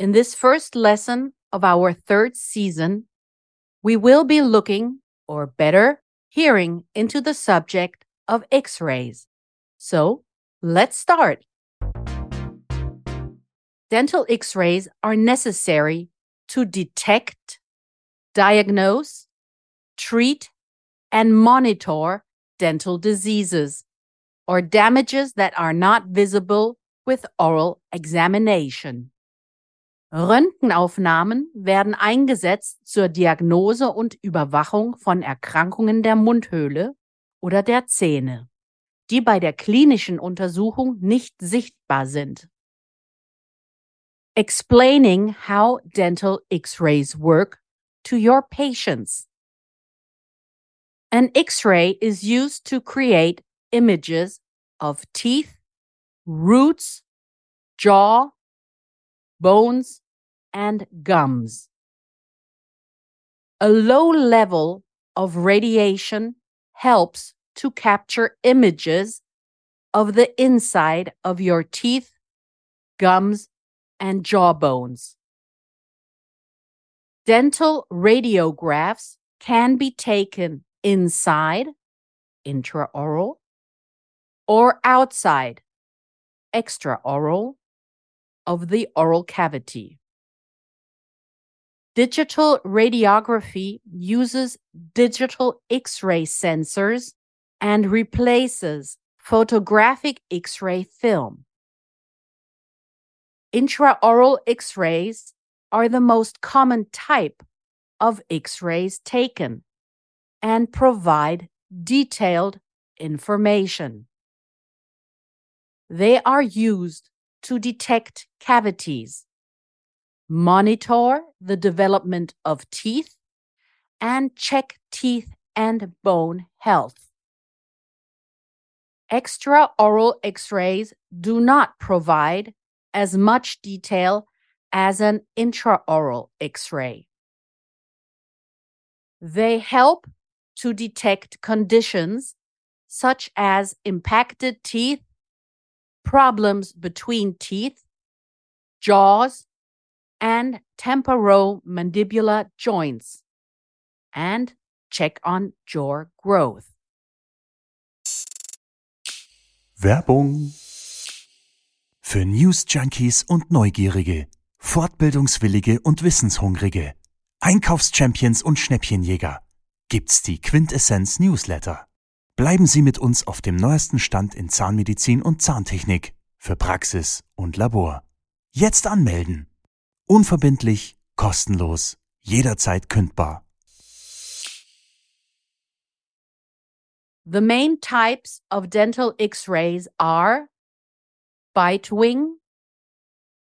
In this first lesson of our third season, we will be looking, or better, hearing into the subject of X rays. So let's start. Dental X rays are necessary to detect, diagnose, treat, and monitor dental diseases or damages that are not visible with oral examination. Röntgenaufnahmen werden eingesetzt zur Diagnose und Überwachung von Erkrankungen der Mundhöhle oder der Zähne, die bei der klinischen Untersuchung nicht sichtbar sind. Explaining how dental X-rays work to your patients. An X-ray is used to create images of teeth, roots, jaw, bones, and gums. A low level of radiation helps to capture images of the inside of your teeth, gums, and jawbones. Dental radiographs can be taken inside, intraoral, or outside, extraoral, of the oral cavity. Digital radiography uses digital X ray sensors and replaces photographic X ray film. Intraoral X rays are the most common type of X rays taken and provide detailed information. They are used to detect cavities, monitor the development of teeth, and check teeth and bone health. Extraoral x rays do not provide as much detail as an intraoral x ray. They help to detect conditions such as impacted teeth problems between teeth, jaws, and temporomandibular joints, and check on jaw growth. Werbung für News Junkies und Neugierige, Fortbildungswillige und Wissenshungrige, Einkaufschampions und Schnäppchenjäger gibt's die Quintessenz Newsletter. Bleiben Sie mit uns auf dem neuesten Stand in Zahnmedizin und Zahntechnik für Praxis und Labor. Jetzt anmelden. Unverbindlich, kostenlos, jederzeit kündbar. The main types of dental x-rays are bite wing,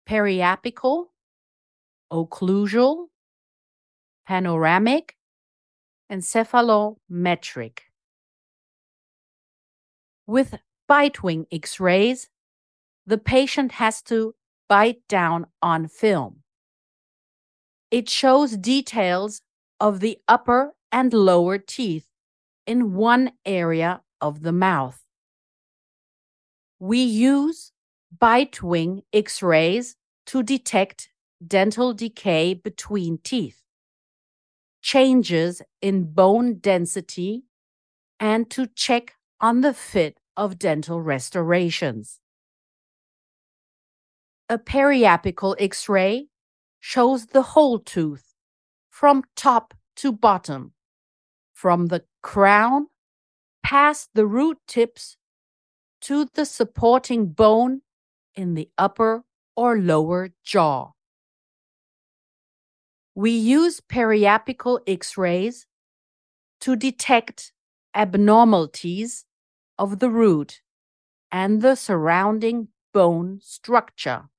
periapical, occlusal, panoramic, and cephalometric. With bite wing x rays, the patient has to bite down on film. It shows details of the upper and lower teeth in one area of the mouth. We use bite wing x rays to detect dental decay between teeth, changes in bone density, and to check on the fit of dental restorations. A periapical x ray shows the whole tooth from top to bottom, from the crown past the root tips to the supporting bone in the upper or lower jaw. We use periapical x rays to detect abnormalities of the root and the surrounding bone structure.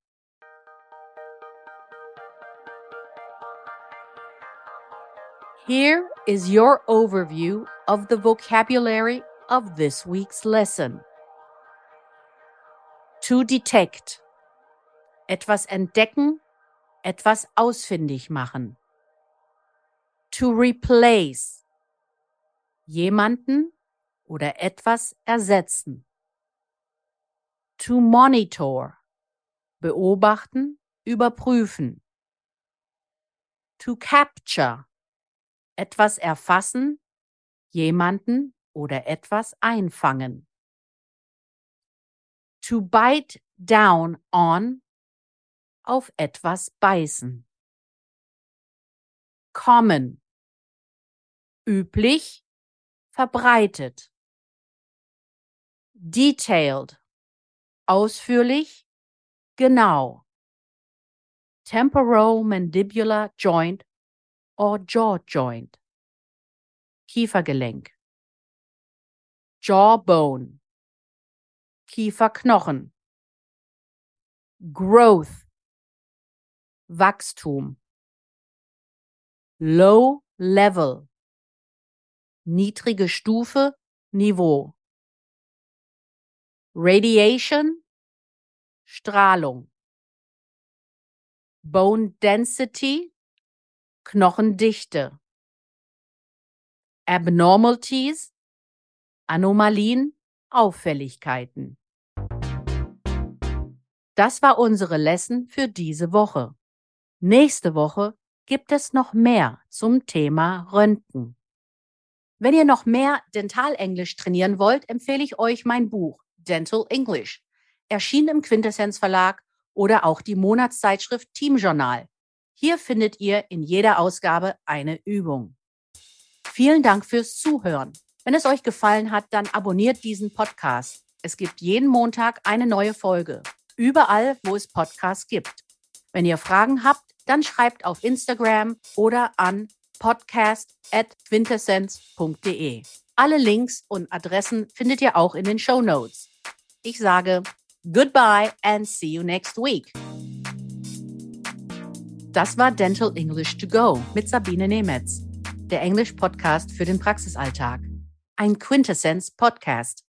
Here is your overview of the vocabulary of this week's lesson. To detect. Etwas entdecken, etwas ausfindig machen. To replace. Jemanden oder etwas ersetzen. To monitor. Beobachten, überprüfen. To capture. Etwas erfassen, jemanden oder etwas einfangen. To bite down on. Auf etwas beißen. Common. Üblich, verbreitet. Detailed. Ausführlich, genau. Temporomandibular joint or jaw joint. Kiefergelenk. Jawbone. Kieferknochen. Growth. Wachstum. Low level. Niedrige Stufe, Niveau. Radiation. Strahlung. Bone density. Knochendichte. Abnormalities. Anomalien, Auffälligkeiten. Das war unsere Lesson für diese Woche. Nächste Woche gibt es noch mehr zum Thema Röntgen. Wenn ihr noch mehr Dentalenglisch trainieren wollt, empfehle ich euch mein Buch Dental English, erschienen im Quintessenz Verlag oder auch die Monatszeitschrift Team Journal. Hier findet ihr in jeder Ausgabe eine Übung. Vielen Dank fürs Zuhören. Wenn es euch gefallen hat, dann abonniert diesen Podcast. Es gibt jeden Montag eine neue Folge. Überall, wo es Podcasts gibt. Wenn ihr Fragen habt, dann schreibt auf Instagram oder an podcast.quintessenz.de. Alle Links und Adressen findet ihr auch in den Show Notes. Ich sage goodbye and see you next week. Das war Dental English to Go mit Sabine Nemetz, der Englisch-Podcast für den Praxisalltag. Ein Quintessenz-Podcast.